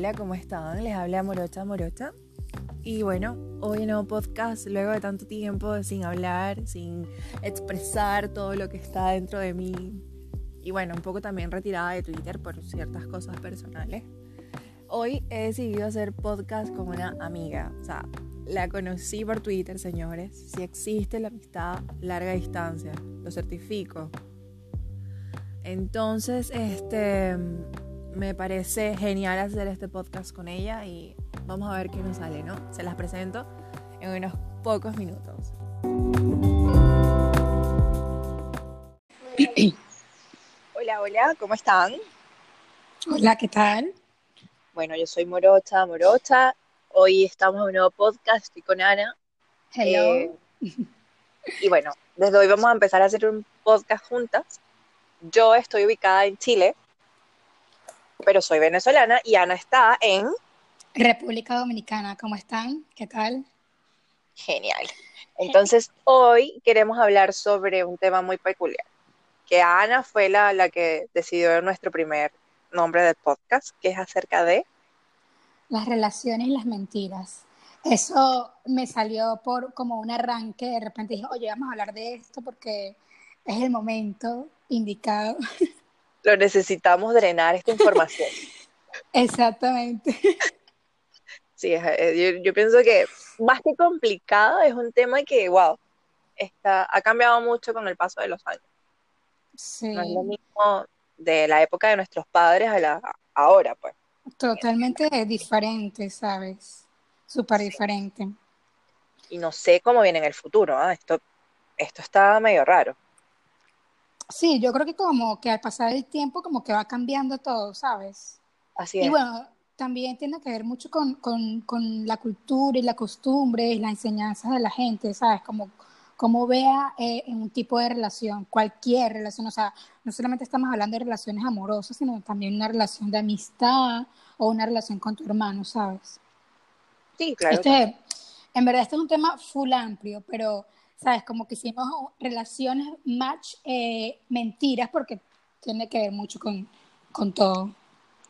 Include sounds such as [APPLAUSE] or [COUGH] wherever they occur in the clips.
hola, ¿cómo están? Les habla Morocha Morocha. Y bueno, hoy en nuevo podcast, luego de tanto tiempo sin hablar, sin expresar todo lo que está dentro de mí. Y bueno, un poco también retirada de Twitter por ciertas cosas personales. Hoy he decidido hacer podcast con una amiga. O sea, la conocí por Twitter, señores. Si existe la amistad larga distancia, lo certifico. Entonces, este me parece genial hacer este podcast con ella y vamos a ver qué nos sale, ¿no? Se las presento en unos pocos minutos. [CLEARS THROAT] Hola, hola, ¿cómo están? Hola, ¿qué tal? Bueno, yo soy Morocha, Morocha. Hoy estamos en un nuevo podcast, estoy con Ana. Hello. Eh, y bueno, desde hoy vamos a empezar a hacer un podcast juntas. Yo estoy ubicada en Chile, pero soy venezolana y Ana está en... República Dominicana, ¿cómo están? ¿Qué tal? Genial. Entonces, hoy queremos hablar sobre un tema muy peculiar, que Ana fue la, la que decidió nuestro primer nombre del podcast, que es acerca de... Las relaciones y las mentiras. Eso me salió por como un arranque, de repente dije, oye, vamos a hablar de esto porque es el momento indicado. [LAUGHS] Lo necesitamos drenar esta información. [LAUGHS] Exactamente. Sí, eh, yo, yo pienso que más que complicado es un tema que, wow, está, ha cambiado mucho con el paso de los años. Sí, No es lo mismo de la época de nuestros padres a la a ahora, pues. totalmente diferente, ¿sabes? Súper diferente. Y no sé cómo viene en el futuro, ¿ah? Esto, esto está medio raro. Sí, yo creo que como que al pasar el tiempo como que va cambiando todo, ¿sabes? Así Y es. bueno, también tiene que ver mucho con, con, con la cultura y la costumbre y las enseñanzas de la gente, ¿sabes? Como, como vea eh, en un tipo de relación, cualquier relación, o sea, no solamente estamos hablando de relaciones amorosas, sino también una relación de amistad o una relación con tu hermano, ¿sabes? Sí, claro. Este, en verdad, este es un tema full amplio, pero, ¿sabes? Como que hicimos relaciones match eh, mentiras porque tiene que ver mucho con, con todo.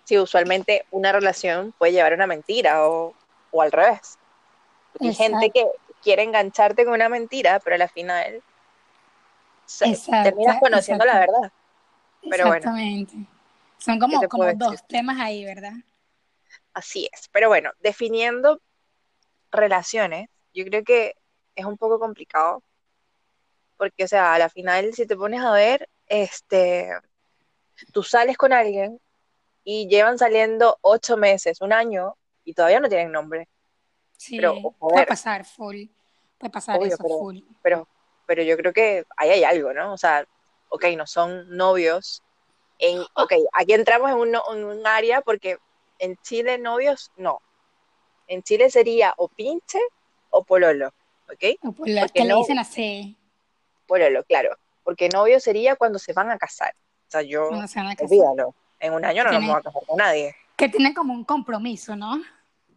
Sí, usualmente una relación puede llevar a una mentira o, o al revés. Porque hay gente que quiere engancharte con una mentira, pero al final se- Exacto, terminas conociendo la verdad. Pero bueno, Exactamente. Son ¿qué como, como dos decir? temas ahí, ¿verdad? Así es. Pero bueno, definiendo relaciones, yo creo que es un poco complicado, porque, o sea, a la final, si te pones a ver, este, tú sales con alguien y llevan saliendo ocho meses, un año, y todavía no tienen nombre. Sí, Pero, puede pasar full, puede pasar obvio, eso pero, full. pero, pero yo creo que ahí hay algo, ¿no? O sea, ok, no son novios. En, Oh, ok, aquí entramos en un, en un área porque en Chile novios, no. En Chile sería o pinche o pololo, ¿ok? por que le no, dicen así, pololo, claro. Porque novio sería cuando se van a casar. O sea, yo, cuando se van a casar. olvídalo. En un año Que no nos vamos a casar con nadie. que tienen como un compromiso, ¿no?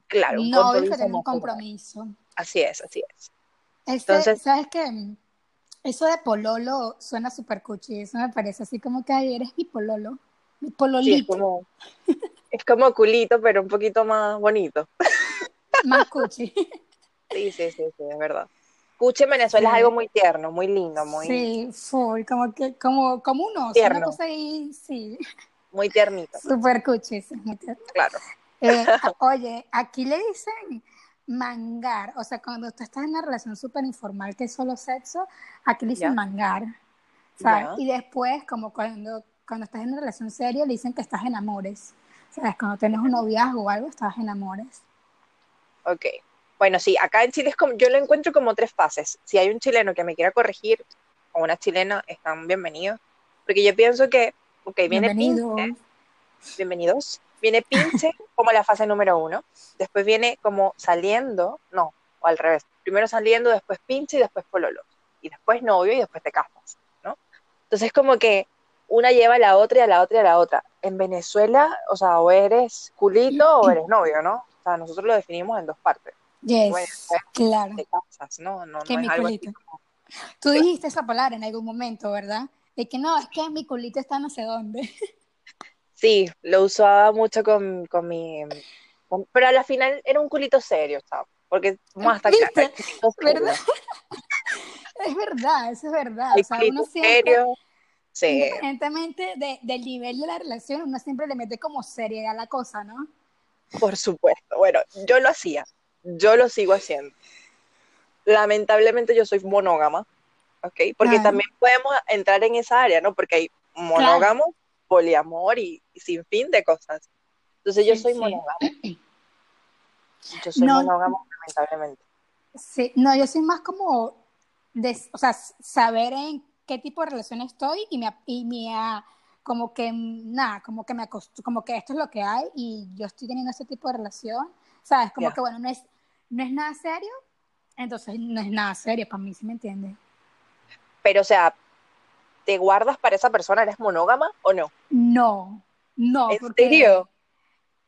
Claro, un que compromiso tienen un compromiso. Así es, así es. Este, Entonces, ¿sabes qué? Eso de pololo suena súper cuchi, eso me parece así como que ay, eres mi pololo, mi sí, es pololito, como, es como culito, pero un poquito más bonito. [LAUGHS] más cuchi. [LAUGHS] Sí, sí, sí, sí, es verdad. Cuche en Venezuela es algo muy tierno, muy lindo, muy sí, full, como que, como, como un oso, una tierno, cosa ahí, sí, muy tiernito, súper cuchi, sí, muy tierno. claro. Eh, oye, aquí le dicen mangar, o sea, cuando tú estás en una relación súper informal que es solo sexo, aquí le dicen mangar, ¿sabes? Y después, como cuando, cuando estás en una relación seria, le dicen que estás en amores, ¿sabes? Cuando tienes un noviazgo o algo, estás en amores. ok. Bueno, sí, acá en Chile es como, yo lo encuentro como tres fases. Si hay un chileno que me quiera corregir, o una chilena, están bienvenidos. Porque yo pienso que, ok, viene pinche, Bienvenido. bienvenidos, viene pinche [LAUGHS] como la fase número uno, después viene como saliendo, no, o al revés, primero saliendo, después pinche y después pololo, y después novio y después te casas, ¿no? Entonces como que una lleva a la otra y a la otra y a la otra. En Venezuela, o sea, o eres culito o eres novio, ¿no? O sea, nosotros lo definimos en dos partes. Yes, claro, te casas, ¿no? No, que no es mi algo así culito. como... Tú dijiste esa palabra en algún momento, ¿verdad? De que no, es que mi culito está no sé dónde. [LAUGHS] Sí, lo usaba mucho con, con mi, pero a la final era un culito serio, ¿sabes? Porque más hasta ¿Viste? [LAUGHS] Es verdad, eso es verdad. El O sea, uno siempre, serio. Sí, independientemente de- del nivel de la relación, uno siempre le mete como seriedad a la cosa, ¿no? por supuesto. Bueno, yo lo hacía, yo lo sigo haciendo. Lamentablemente yo soy monógama, ¿ok? Porque Claro. también podemos entrar en esa área, ¿no? Porque hay monógamo, poliamor y, y sin fin de cosas. Entonces yo soy sí. monógama. [CLEARS THROAT] Yo soy No. monógama, lamentablemente. Sí, no, yo soy más como, de, o sea, saber en qué tipo de relación estoy y me, y me ah, como que, nada, como que me acostu- como que esto es lo que hay y yo estoy teniendo ese tipo de relación, ¿sabes? Como que, bueno, no es, no es nada serio, entonces no es nada serio para mí, ¿sí me entiendes? Pero, o sea, ¿te guardas para esa persona? ¿Eres monógama o no? No, no, ¿En porque... serio?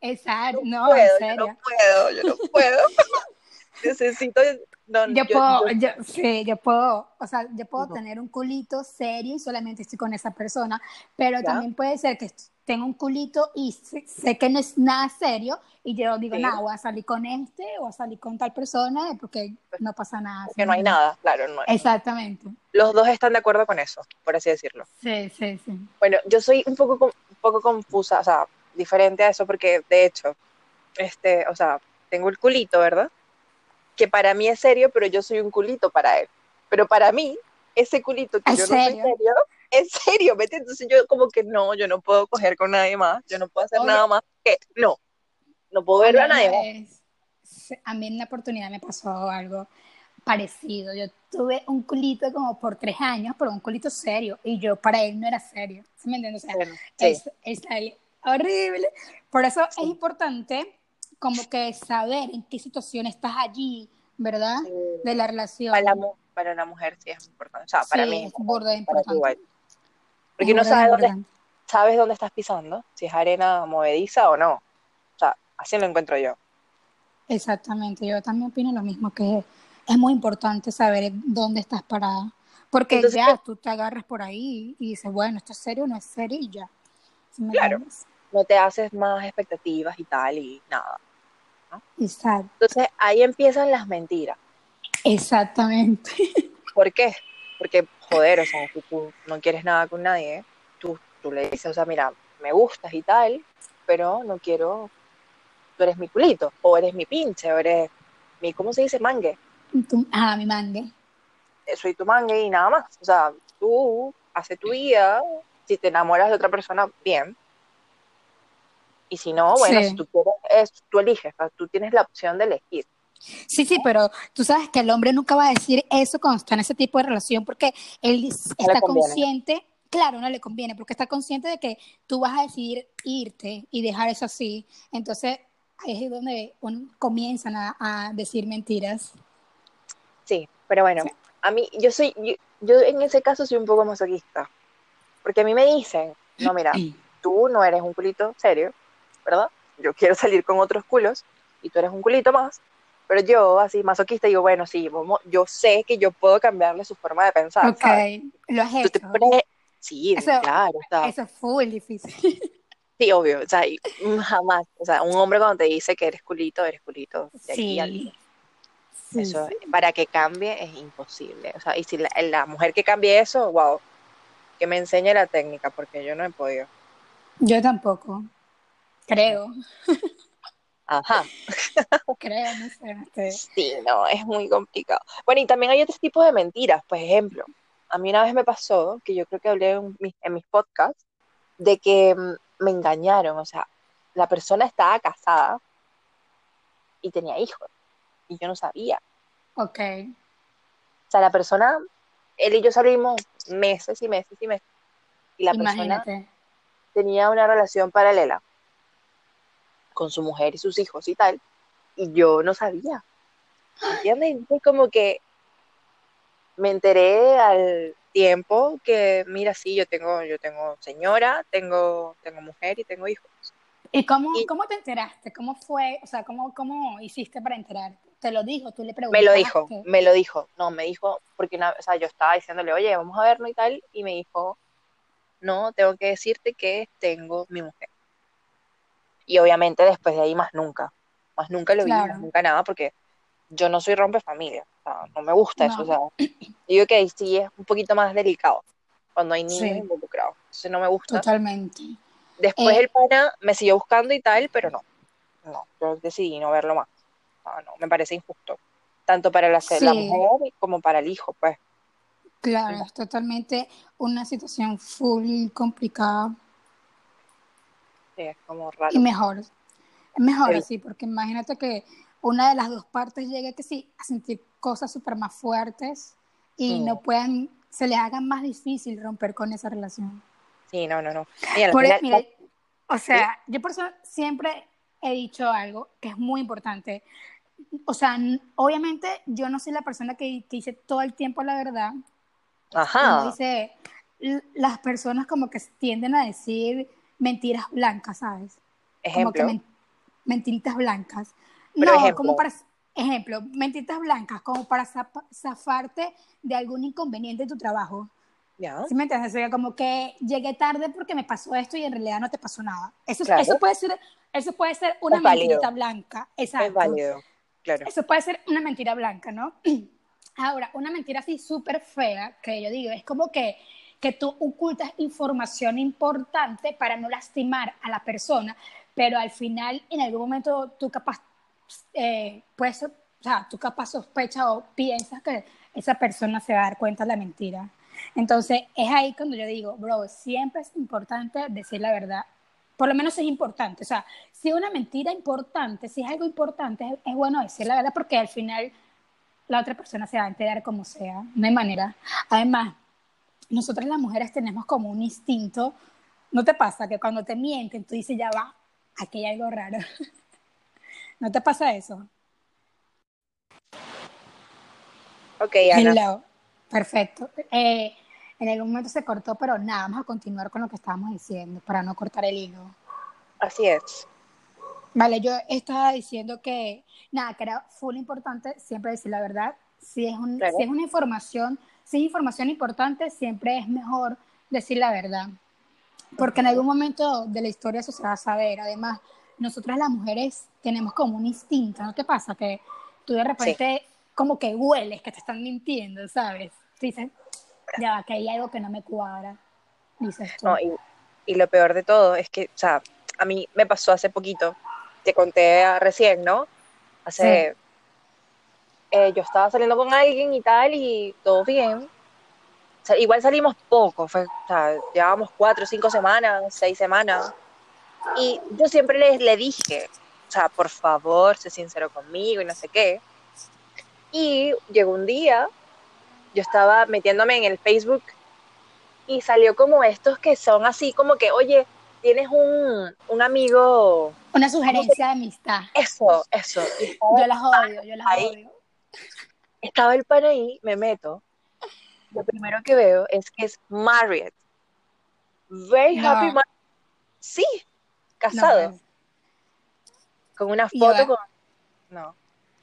Exacto, No no, en puedo, yo serio. no puedo, yo no [LAUGHS] puedo. [LAUGHS] Necesito. No, Yo yo- puedo, yo- yo, sí, yo puedo, o sea, yo puedo No. tener un culito serio y solamente estoy con esa persona, pero Ya. también puede ser que tenga un culito y sé, sé que no es nada serio y yo digo, Sí. nada, voy a salir con este o a salir con tal persona porque no pasa nada. porque no hay nada, claro. No hay- Exactamente. Los dos están de acuerdo con eso, por así decirlo. Sí, sí, sí. Bueno, yo soy un poco, un poco confusa, o sea, diferente a eso, porque de hecho, este, o sea, tengo el culito, ¿verdad? Que para mí es serio, pero yo soy un culito para él. Pero para mí, ese culito que ¿En yo no soy serio? Es serio, ¿me entiendes? Entonces yo como que no, yo no puedo coger con nadie más, yo no puedo hacer Oye. nada más que, no, no puedo ver a nadie más. a mí en una oportunidad me pasó algo parecido. Yo tuve un culito como por tres años, pero un culito serio. Y yo para él no era serio. ¿Sí me entiendes? O sea, Bueno, sí, es, es horrible. Por eso Sí. es importante como que saber en qué situación estás allí, ¿verdad? sí. De la relación. Para la, para la mujer sí es importante, o sea, para mí es para ti importante. Porque Es uno burda de sabe dónde, sabes dónde estás pisando, si es arena movediza o no. O sea, así lo encuentro yo. Exactamente, yo también opino lo mismo, que es muy importante saber dónde estás parada, porque Entonces, ya tú te agarras por ahí y dices, bueno, esto es serio o no es serio y ya. ¿Sí me Claro. entiendes? No te haces más expectativas y tal y nada. Exacto, Entonces ahí empiezan las mentiras. exactamente. ¿Por qué? Porque, joder, o sea, si tú no quieres nada con nadie, tú, tú le dices, o sea, mira, me gustas y tal, pero no quiero, tú eres mi culito, o eres mi pinche, o eres mi, ¿cómo se dice? Mangue. Ah, mi mangue. Eh, Soy tu mangue y nada más. O sea, tú hace tu vida, si te enamoras de otra persona, bien. Y si no, bueno, Sí. si tú quieres, es, tú eliges, tú tienes la opción de elegir. Sí, sí, pero tú sabes que el hombre nunca va a decir eso cuando está en ese tipo de relación porque él está consciente, claro, no le conviene, porque está consciente de que tú vas a decidir irte y dejar eso así. Entonces, ahí es donde comienzan a, a decir mentiras. Sí, pero bueno, Sí. a mí, yo soy, yo, yo en ese caso soy un poco masoquista, porque a mí me dicen, no, mira, [CLEARS THROAT] tú no eres un culito serio, ¿verdad? Yo quiero salir con otros culos y tú eres un culito más, pero yo, así masoquista, digo, bueno, sí, yo sé que yo puedo cambiarle su forma de pensar, Ok, ¿sabes? lo has hecho. sí, Eso- claro, sea, Eso es full difícil. [LAUGHS] sí, obvio, o sea, jamás, o sea, un hombre cuando te dice que eres culito, eres culito, de aquí al- Sí. Sí, Eso, sí. para que cambie es imposible. O sea, y si la, la mujer que cambie eso, wow, que me enseñe la técnica, porque yo no he podido. Yo tampoco. Creo, Ajá, [LAUGHS] creo, no sé. sé. sí, no, es muy complicado. Bueno, y también hay otros tipos de mentiras. Por ejemplo, a mí una vez me pasó, que yo creo que hablé en mis, en mis podcasts, de que mm, me engañaron. O sea, la persona estaba casada y tenía hijos, y yo no sabía. Ok. O sea, la persona, él y yo salimos meses y meses y meses, y la persona Imagínate. tenía una relación paralela con su mujer y sus hijos y tal, y yo no sabía. ¿Entiendes? Como que me enteré al tiempo que, mira, sí, yo tengo, yo tengo señora, tengo, tengo mujer y tengo hijos. ¿Y cómo, Y- cómo te enteraste? ¿Cómo fue? O sea, ¿cómo, cómo hiciste para enterarte? ¿Te lo dijo? ¿Tú le Me preguntaste? lo dijo, me lo dijo. No, me dijo, porque una, o sea, yo estaba diciéndole, oye, vamos a vernos y tal, y me dijo, no, tengo que decirte que tengo mi mujer. Y obviamente después de ahí más nunca. más nunca lo vi, Claro. más nunca nada, porque yo no soy rompe familia, o sea, no me gusta eso, o sea, digo que ahí sí es un poquito más delicado cuando hay niños Sí. involucrados, entonces no me gusta. Totalmente. Después Eh, el pana me siguió buscando y tal, pero no, no, yo decidí no verlo más, no, no, me parece injusto, tanto para la, la Sí. mujer como para el hijo, pues, Claro, es totalmente una situación full complicada es como raro. y mejor. Mejor Sí. porque imagínate que una de las dos partes llegue que sí a sentir cosas súper más fuertes y Mm. no puedan, se les haga más difícil romper con esa relación. Sí, no, no, no. Al Por, final- mira, o sea, yo por eso siempre he dicho algo que es muy importante. O sea, obviamente yo no soy la persona que, que dice todo el tiempo la verdad. Ajá, dice, l- las personas como que tienden a decir mentiras blancas, ¿sabes? Como que ejemplo, men- mentiritas blancas. Pero no, ejemplo. como para, ejemplo, mentiritas blancas, como para zapa- zafarte de algún inconveniente en tu trabajo. ya, ¿Sí me entiendes? O sea, como que llegué tarde porque me pasó esto y en realidad no te pasó nada. Eso, Claro. eso, puede, ser, eso puede ser una Es válido. mentirita blanca. Exacto. es válido, claro. Eso puede ser una mentira blanca, ¿no? [CLEARS THROAT] Ahora, una mentira así súper fea, que yo digo, es como que, que tú ocultas información importante para no lastimar a la persona, pero al final, en algún momento, tú capaz, eh, o sea, tú capaz sospechas o piensas que esa persona se va a dar cuenta de la mentira. Entonces, es ahí cuando yo digo, bro, siempre es importante decir la verdad. Por lo menos es importante. O sea, si es una mentira importante, si es algo importante, es, es bueno decir la verdad porque al final la otra persona se va a enterar como sea. No hay manera. Además, nosotras las mujeres tenemos como un instinto. ¿No te pasa que cuando te mienten tú dices, ya va, aquí hay algo raro? [LAUGHS] ¿No te pasa eso? Ok, Ana, Hello. Perfecto. Eh, en algún momento se cortó, pero nada, vamos a continuar con lo que estábamos diciendo para no cortar el hilo. así es. Vale, yo estaba diciendo que, nada, que era full importante siempre decir la verdad. Si es, un, si es una información, si es información importante, siempre es mejor decir la verdad. Porque en algún momento de la historia eso se va a saber. Además, nosotras las mujeres tenemos como un instinto, ¿no te pasa? Que tú de repente como que hueles que te están mintiendo, ¿sabes? Dices, ya va, que hay algo que no me cuadra, dices tú. No, y, y lo peor de todo es que, o sea, a mí me pasó hace poquito, te conté recién, ¿no? Hace, eh, yo estaba saliendo con alguien y tal, y todo bien. O sea, igual salimos poco, fue, o sea, llevábamos cuatro, cinco semanas, seis semanas. Y yo siempre le, le dije, o sea, por favor, sé sincero conmigo y no sé qué. Y llegó un día, yo estaba metiéndome en el Facebook y salió como estos que son así como que, oye, tienes un, un amigo, Una sugerencia de amistad. eso, eso. Yo las odio, yo las Ahí. odio. Estaba el pan ahí, me meto. Lo primero que veo es que es married. Very No. happy married. Sí, casado. No, con una foto yo- con... No,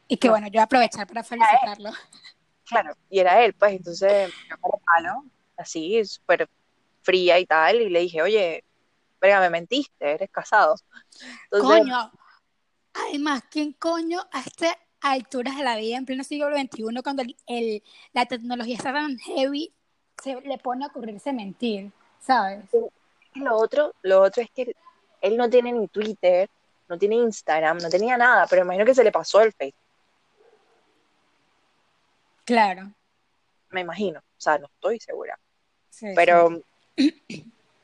Y que No. bueno, yo voy a aprovechar para felicitarlo. claro. Y era él, pues, entonces, yo como palo, así, súper fría y tal, y le dije, oye, verga, me mentiste, eres casado. Entonces, Coño, además, ¿quién coño a estas alturas de la vida, en pleno siglo XXI, cuando el, el- la tecnología está tan heavy, se le pone a ocurrirse mentir, ¿sabes? Lo otro, lo otro es que él no tiene ni Twitter, no tiene Instagram, no tenía nada, pero imagino que se le pasó el Facebook, Claro. me imagino, o sea, no estoy segura, sí, pero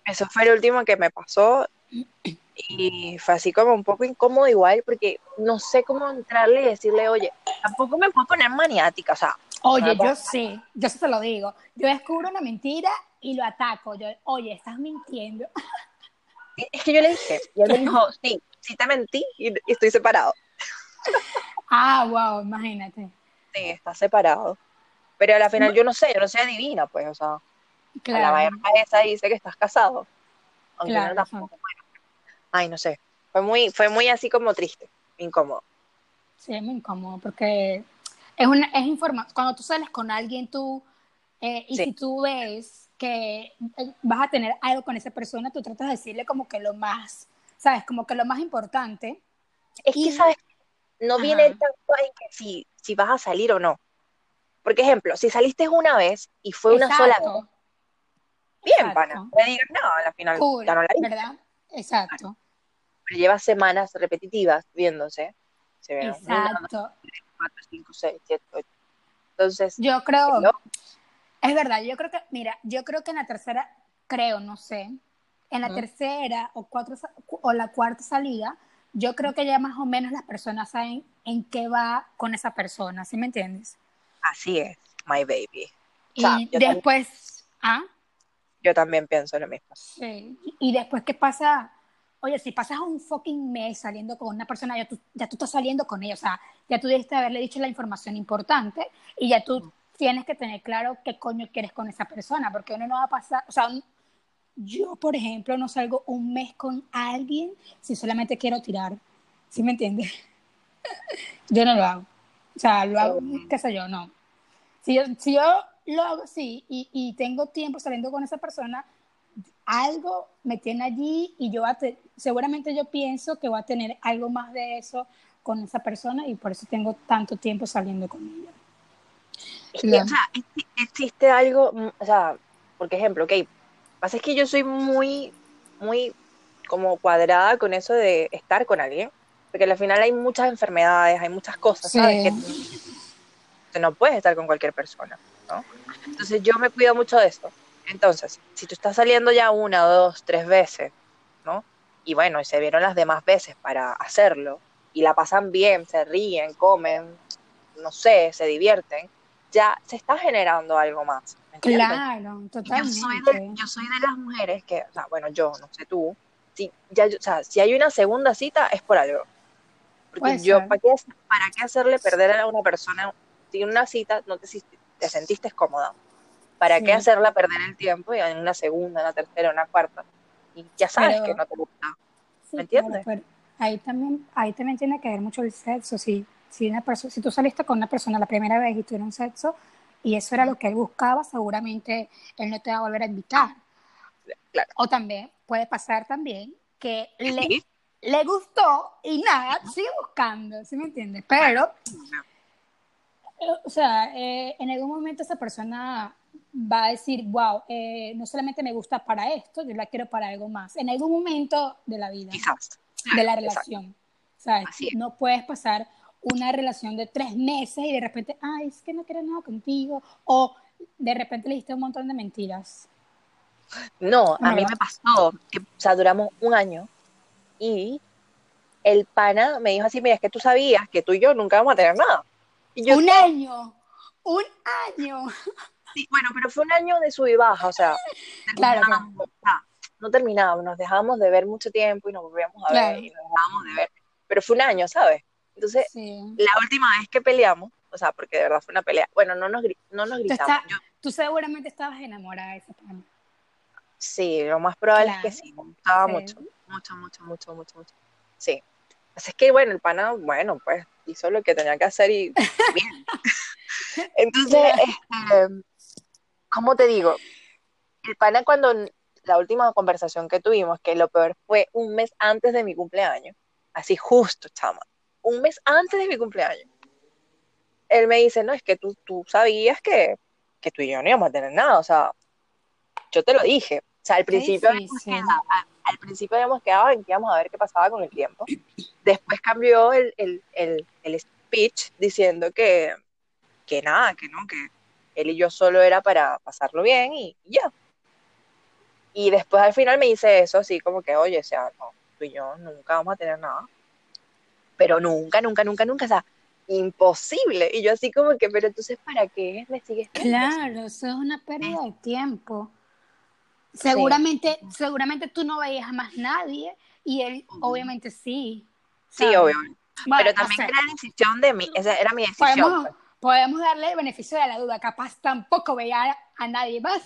eso fue lo último que me pasó y fue así como un poco incómodo igual porque no sé cómo entrarle y decirle, oye, tampoco me puedo poner maniática, o sea. Oye, yo sí, yo sí te lo digo. Yo descubro una mentira y lo ataco. Yo, oye, estás mintiendo. es que yo le dije, y él me dijo, [LAUGHS] sí, sí te mentí y, estoy separado, Ah, wow, imagínate. sí, está separado, pero a la final yo no sé, yo no soy adivina, pues, o sea, a la Claro, vaina esa dice que estás casado. Aunque Claro, no tampoco, bueno. Ay, no sé. Fue muy, fue muy así como triste, incómodo. sí, es muy incómodo porque es una, es informa Cuando tú sales con alguien, tú, eh, y Sí. si tú ves que eh, vas a tener algo con esa persona, tú tratas de decirle como que lo más, ¿sabes? Como que lo más importante. Es Y- que, ¿sabes? no Ajá. viene tanto en que si, si vas a salir o no. Por ejemplo, si saliste una vez y fue una sola vez, bien, Exacto. pana, no me digas nada, al final Cool, ya no la ¿verdad? Exacto. Pero llevas semanas repetitivas viéndose, se Exacto. cuatro, cinco, seis, siete, ocho. Entonces, Yo creo, ¿no? es verdad, yo creo que, mira, yo creo que en la tercera, creo, no sé, en la tercera o, cuatro, o la cuarta salida, yo creo que ya más o menos las personas saben en qué va con esa persona, ¿sí me entiendes? así es, my baby. O Y también, después, ¿ah? yo también pienso lo mismo. Sí. Y después, ¿qué pasa? Oye, si pasas un fucking mes saliendo con una persona, ya tú, ya tú estás saliendo con ella, o sea, ya tú debiste haberle dicho la información importante y ya tú tienes que tener claro qué coño quieres con esa persona, porque uno no va a pasar, o sea, un- yo, por ejemplo, no salgo un mes con alguien si solamente quiero tirar, ¿sí me entiendes? [LAUGHS] Yo no lo hago, o sea, lo hago, qué sé yo, no. Si yo, si yo lo hago así y, y tengo tiempo saliendo con esa persona, algo me tiene allí y yo seguramente yo pienso que voy a tener algo más de eso con esa persona y por eso tengo tanto tiempo saliendo con ella. Claro. o sea, exi- existe algo, mm, o sea, por ejemplo, ok, pasa es que yo soy muy, muy como cuadrada con eso de estar con alguien, porque al final hay muchas enfermedades, hay muchas cosas, ¿sabes? Que que no puedes estar con cualquier persona, ¿no? Entonces yo me cuido mucho de esto. Entonces, si tú estás saliendo ya una, dos, tres veces, ¿no? Y bueno, y se vieron las demás veces para hacerlo, y la pasan bien, se ríen, comen, no sé, se divierten, ya se está generando algo más. Claro, Y Yo soy, totalmente. de, yo soy de las mujeres que, o sea, bueno, yo, no sé tú, si, ya, o sea, si hay una segunda cita es por algo. Porque yo. ¿para qué, ¿para qué hacerle perder a una persona si una cita no te, te sentiste cómoda? ¿Para Sí. qué hacerla perder el tiempo y en una segunda, una tercera, una cuarta? Y ya sabes Pero- que no te gusta. Sí, ¿Me claro, entiendes? pero ahí también, ahí también tiene que ver mucho el sexo. Si, si, una si tú saliste con una persona la primera vez y tuvieron sexo y eso era lo que él buscaba, seguramente él no te va a volver a invitar. Claro. O también puede pasar también que le, Sí. le gustó y nada, sigue buscando, ¿sí me entiendes? Pero, eh, o sea, eh, en algún momento esa persona va a decir, wow, eh, no solamente me gusta para esto, yo la quiero para algo más. En algún momento de la vida Quizás. de la relación. ¿Sabes? No puedes pasar una relación de tres meses y de repente, ay, es que no quiero nada contigo. O de repente le diste un montón de mentiras. No, a mí me pasó que, o sea, duramos un año y el pana me dijo así, mira, es que tú sabías que tú y yo nunca vamos a tener nada. Y yo, un año, un año. Sí, bueno, pero fue un año de sub y baja, o sea, [LAUGHS] Claro, terminábamos, o sea, no terminábamos, nos dejábamos de ver mucho tiempo y nos volvíamos a Claro. ver y nos dejábamos de ver, pero fue un año, ¿sabes? Entonces, Sí. la última vez que peleamos, o sea, porque de verdad fue una pelea, bueno, no nos, no nos Tú, gritamos, yo tú seguramente estabas enamorada de ese pana. Sí, lo más probable es que Claro. sí, me gustaba Sí. mucho, mucho, mucho, mucho, mucho, mucho. Sí. Así es que, bueno, el pana, bueno, pues hizo lo que tenía que hacer y [LAUGHS] bien. [LAUGHS] Entonces, este, ¿cómo te digo? El pana cuando la última conversación que tuvimos, que lo peor fue un mes antes de mi cumpleaños, así justo, chama, un mes antes de mi cumpleaños, él me dice, no, es que tú, tú sabías que, que tú y yo no íbamos a tener nada, o sea, yo te lo dije. O sea, al principio, habíamos difícil. quedado, a- al principio habíamos quedado en que íbamos a ver qué pasaba con el tiempo. Después cambió el, el, el, el speech diciendo que, que nada, que no, que él y yo solo era para pasarlo bien y, y ya. Y después al final me dice eso, así como que, oye, o sea, no, tú y yo nunca vamos a tener nada. Pero nunca, nunca, nunca, nunca, o sea, imposible. Y yo así como que, pero entonces, ¿para qué me sigues? Claro, eso es una pérdida de tiempo. Seguramente, seguramente tú no veías a más nadie y él obviamente sí. Sí, obvio. Bueno, Pero también era decisión de mí, esa era mi decisión. podemos. Podemos darle el beneficio de la duda. Capaz tampoco veía a, nadie más.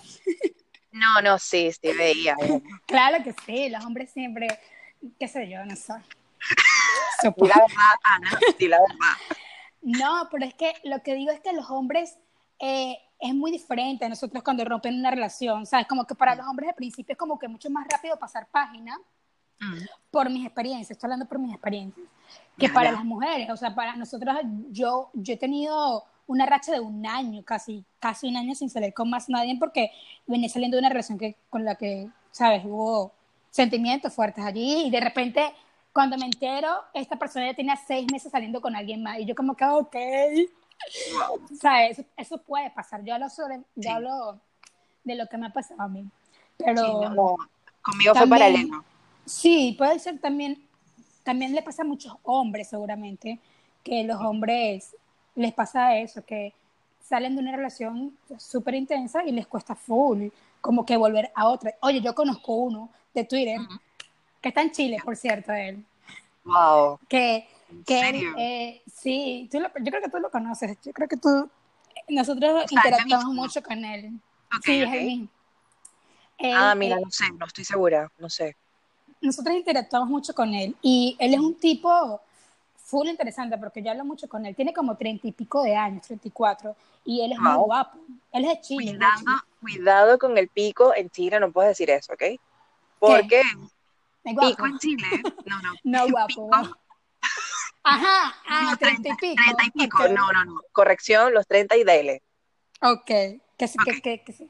No, no, sí, sí, veía. [LAUGHS] claro que sí, los hombres siempre, qué sé yo, no sé. Di la verdad, Ana, di la verdad. No, pero es que lo que digo es que los hombres eh, es muy diferente a nosotros cuando rompen una relación, ¿sabes? Como que para los hombres al principio es como que mucho más rápido pasar página. Por mis experiencias, estoy hablando por mis experiencias, que para las mujeres, o sea, para nosotros, yo, yo he tenido una racha de un año, casi, casi un año sin salir con más nadie, porque venía saliendo de una relación que, con la que, ¿sabes? Hubo sentimientos fuertes allí, y de repente, cuando me entero, esta persona ya tenía seis meses saliendo con alguien más, y yo como que, ok. [LAUGHS] ¿sabes? Eso, eso puede pasar, yo hablo, sobre, yo Sí. hablo de lo que me ha pasado a mí, pero... Sí, no, no. Conmigo fue También- paralelo. Sí, puede ser también, también le pasa a muchos hombres seguramente, que los hombres les pasa eso, que salen de una relación súper intensa y les cuesta full, como que volver a otra. Oye, yo conozco uno de Twitter, que está en Chile, por cierto, él, Wow. que, ¿En que él, eh, sí, tú lo- yo creo que tú lo conoces, yo creo que tú, nosotros sea, interactuamos mucho con él. Ok, sí, ok. es el mismo. Él, Ah, mira, eh, no sé, no estoy segura, no sé. Nosotros interactuamos mucho con él y él es un tipo full interesante porque yo hablo mucho con él. Tiene como treinta y pico de años, 34, y él es muy guapo. Él es de Chile. de Cuidado, Chile. cuidado con el pico en Chile, no puedes decir eso, ¿ok? Porque guapo. pico en Chile, no, no. No [LAUGHS] guapo. Pico. Ajá, ah, no, treinta y pico. 30 y pico, no, no, no. Corrección, los 30 y dele. Ok. ¿Qué, qué- Ok. qué- qué-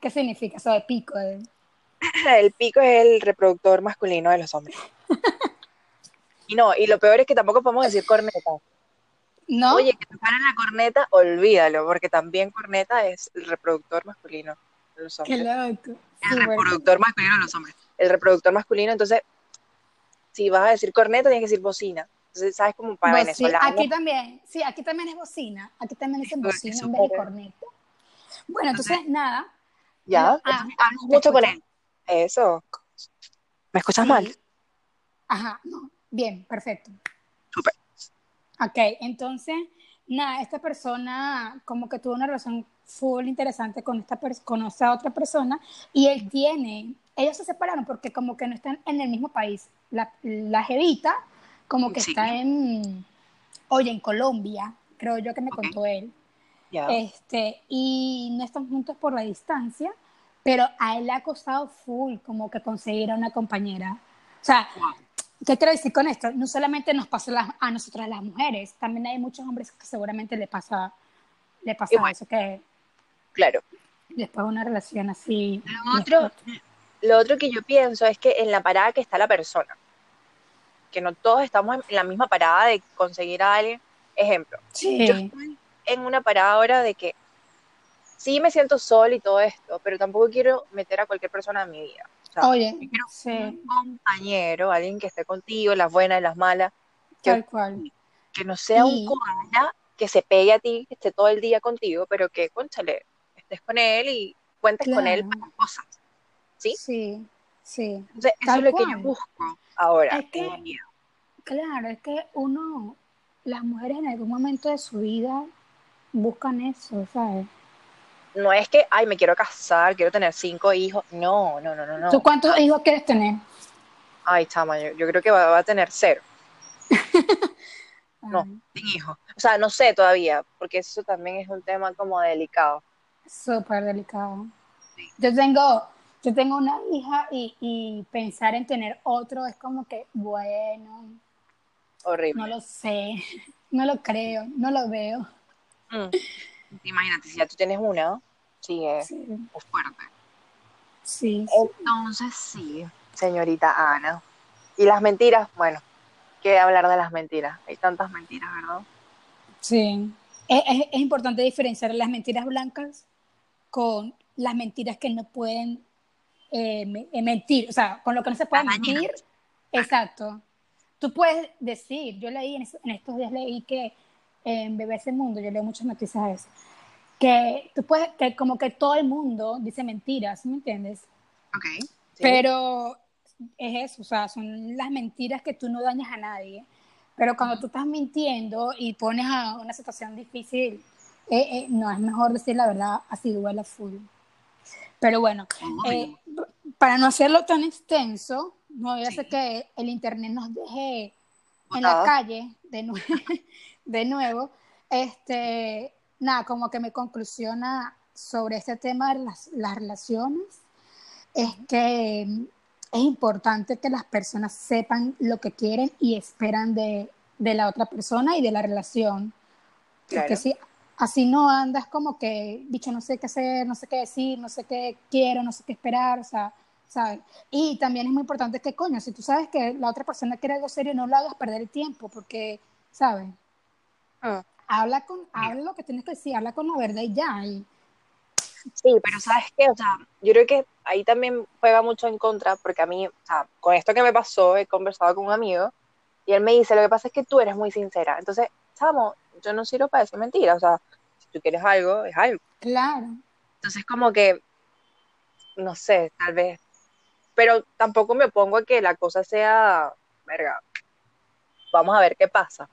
qué significa eso de pico? eh? El pico es el reproductor masculino de los hombres. [LAUGHS] Y no, y lo peor es que tampoco podemos decir corneta. ¿No? Oye, que tocar en la corneta, olvídalo, porque también corneta es el reproductor masculino de los Qué hombres. loco. El bueno. reproductor masculino de los hombres. El reproductor masculino, entonces, si vas a decir corneta, tienes que decir bocina. Entonces, ¿sabes? Como para Boci- venezolanos. Aquí también, sí, aquí también es bocina. Aquí también dicen bocina en vez de corneta. Bueno, entonces, nada. Ya, Ah, mucho con él. Eso. ¿Me escuchas Sí. mal? Ajá, no. Bien, perfecto. Súper. Ok, entonces, nada, esta persona como que tuvo una relación full interesante con esta, con esta otra persona y él tiene, ellos se separaron porque como que no están en el mismo país. La, la jevita como que Sí. está en, oye, en Colombia, creo yo que me contó él. Este, y no están juntos por la distancia, pero a él le ha costado full como que conseguir a una compañera. O sea. ¿qué quiero decir con esto? No solamente nos pasa la- a nosotras las mujeres, también hay muchos hombres que seguramente le pasa, le pasa Igual. eso, que Claro. después de una relación así. Lo otro, lo otro que yo pienso es que en la parada que está la persona, que no todos estamos en la misma parada de conseguir a alguien. Ejemplo, Sí, yo estoy en una parada ahora de que sí me siento sola y todo esto, pero tampoco quiero meter a cualquier persona en mi vida. O sea, oye, quiero sí, un compañero, alguien que esté contigo, las buenas, en las malas, que, tal cual. que no sea Y- un koala que se pegue a ti, que esté todo el día contigo, pero que, conchale, estés con él y cuentes con él para cosas. ¿Sí? Sí, sí. Entonces, eso Tal es lo que yo busco ahora Es que-. Claro, es que uno, las mujeres en algún momento de su vida buscan eso, ¿sabes? No es que, ay, me quiero casar, quiero tener cinco hijos. No, no, no, no, no. ¿Tú cuántos hijos quieres tener? Ay, chama, yo, yo creo que va, va a tener cero, [LAUGHS] No. Sin hijos. O sea, no sé todavía, porque eso también es un tema como delicado. Súper delicado. Sí. Yo tengo, yo tengo una hija y, y pensar en tener otro es como que, bueno, Horrible. no lo sé, [LAUGHS] no lo creo, no lo veo. Mm. Imagínate, si ya tú tienes una, sí, es, Sí, es fuerte. sí, Entonces, sí, señorita Ana. Y las mentiras, bueno, ¿qué hablar de las mentiras? Hay tantas mentiras, ¿verdad? sí. Es, es- es importante diferenciar las mentiras blancas con las mentiras que no pueden eh, eh, mentir, o sea, con lo que no se puede mentir. Exacto. Tú puedes decir, yo leí en estos días leí que en BBC Mundo, yo leo muchas noticias de eso, que tú puedes, que como que todo el mundo dice mentiras, ¿me entiendes? Ok. Sí. Pero es eso, o sea, son las mentiras que tú no dañas a nadie. Pero cuando tú estás mintiendo y pones a una situación difícil, eh, eh, no, es mejor decir la verdad, así duela full. Pero bueno, eh, para no hacerlo tan extenso, no voy a hacer Sí. que el internet nos deje en la calle de, nue- [LAUGHS] [LAUGHS] de nuevo. Este, nada, como que mi conclusión a- sobre este tema de las, las relaciones es que es importante que las personas sepan lo que quieren y esperan de, de la otra persona y de la relación. Porque si así no andas como que, bicho, no sé qué hacer, no sé qué decir, no sé qué quiero, no sé qué esperar, o sea, ¿sabes? Y también es muy importante que, coño, si tú sabes que la otra persona quiere algo serio, no lo hagas perder el tiempo, porque, ¿sabes? Habla con, habla lo que tienes que decir, habla con la verdad y ya. Y, Sí, pero ¿sabes qué? O sea, yo creo que ahí también juega mucho en contra, porque a mí, o sea, con esto que me pasó, he conversado con un amigo y él me dice, lo que pasa es que tú eres muy sincera. Entonces, chamo, yo no sirvo para decir mentiras, o sea, si tú quieres algo, es algo. claro. Entonces, como que, no sé, tal vez, pero tampoco me opongo a que la cosa sea, verga, vamos a ver qué pasa.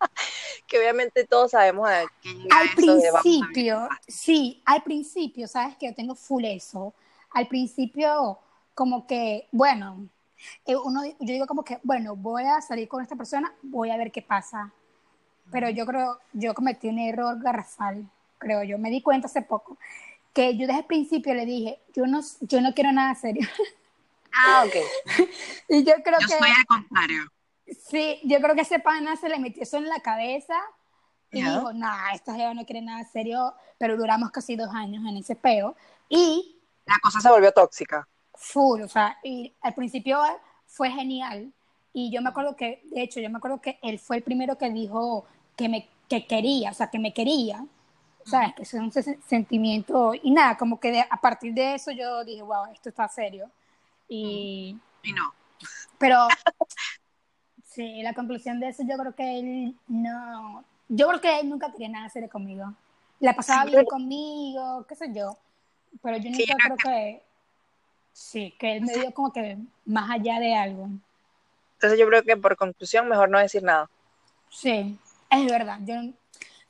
[LAUGHS] que obviamente todos sabemos a qué Al de a principio, sí, al principio, sabes que yo tengo full eso. Al principio, como que, bueno, eh, uno, yo digo como que, bueno, voy a salir con esta persona, voy a ver qué pasa. Pero yo creo, yo cometí un error garrafal, creo yo. Me di cuenta hace poco que yo desde el principio le dije, yo no, yo no quiero nada serio. Ah, ok. [LAUGHS] y yo creo Yo que, soy al contrario. Sí, yo creo que ese pana se le metió eso en la cabeza y dijo, nah, esta jeva no quiere nada serio, pero duramos casi dos años en ese peo. Y La cosa se volvió tóxica. full, o sea, y al principio fue genial. Y yo me acuerdo que, de hecho, yo me acuerdo que él fue el primero que dijo que me que quería, o sea, que me quería. ¿Sabes? Que es un se- sentimiento. Y nada, como que de- a partir de eso yo dije, wow, esto está serio. Y. Y no. Pero. [LAUGHS] sí, la conclusión de eso, yo creo que él no. Yo creo que él nunca quería nada serio conmigo. La pasaba Sí, bien yo- conmigo, qué sé yo. Pero yo nunca creo que. Sí, que él me dio como que más allá de algo. Entonces yo creo que por conclusión mejor no decir nada. Sí, es verdad. Yo, yo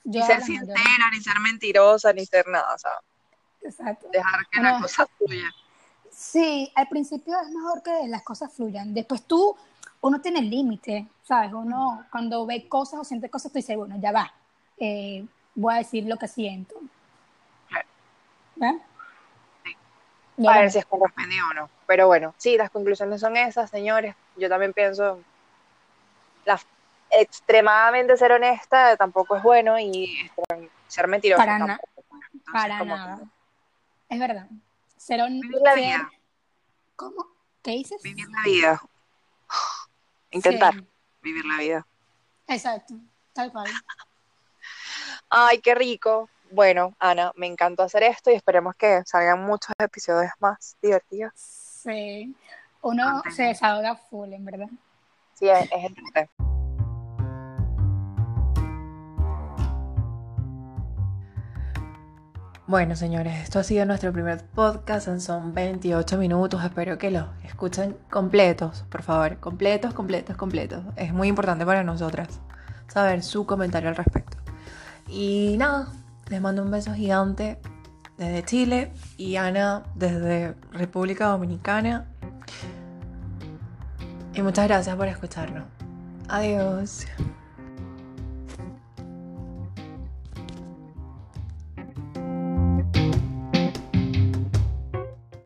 Ni ser mayor- sincera, ni ser mentirosa, ni ser nada. O sea, Exacto. dejar que la Bueno. cosa fluya. Sí, al principio es mejor que las cosas fluyan. Después tú, uno tiene límite, ¿sabes? Uno cuando ve cosas o siente cosas, tú dices, bueno, ya va. Eh, voy a decir lo que siento. Y A ver si es correspondido o no. Pero bueno, sí, las conclusiones son esas, señores. Yo también pienso, la, extremadamente ser honesta tampoco es bueno y ser mentiroso Para tampoco. es bueno. Entonces, para nada. que Es verdad. Ser vida. ¿Cómo? ¿Qué dices? Vivir la vida. Intentar Sí, vivir la vida. exacto, tal cual. Ay, qué rico. Bueno, Ana, me encantó hacer esto y esperemos que salgan muchos episodios más divertidos. Sí. Uno se desahoga full, en verdad. Sí, es, es. Bueno, señores, esto ha sido nuestro primer podcast. Son 28 minutos. Espero que los escuchen completos, por favor. Completos, completos, completos. Es muy importante para nosotras saber su comentario al respecto. Y nada, les mando un beso gigante desde Chile y Ana desde República Dominicana. Y muchas gracias por escucharnos. Adiós.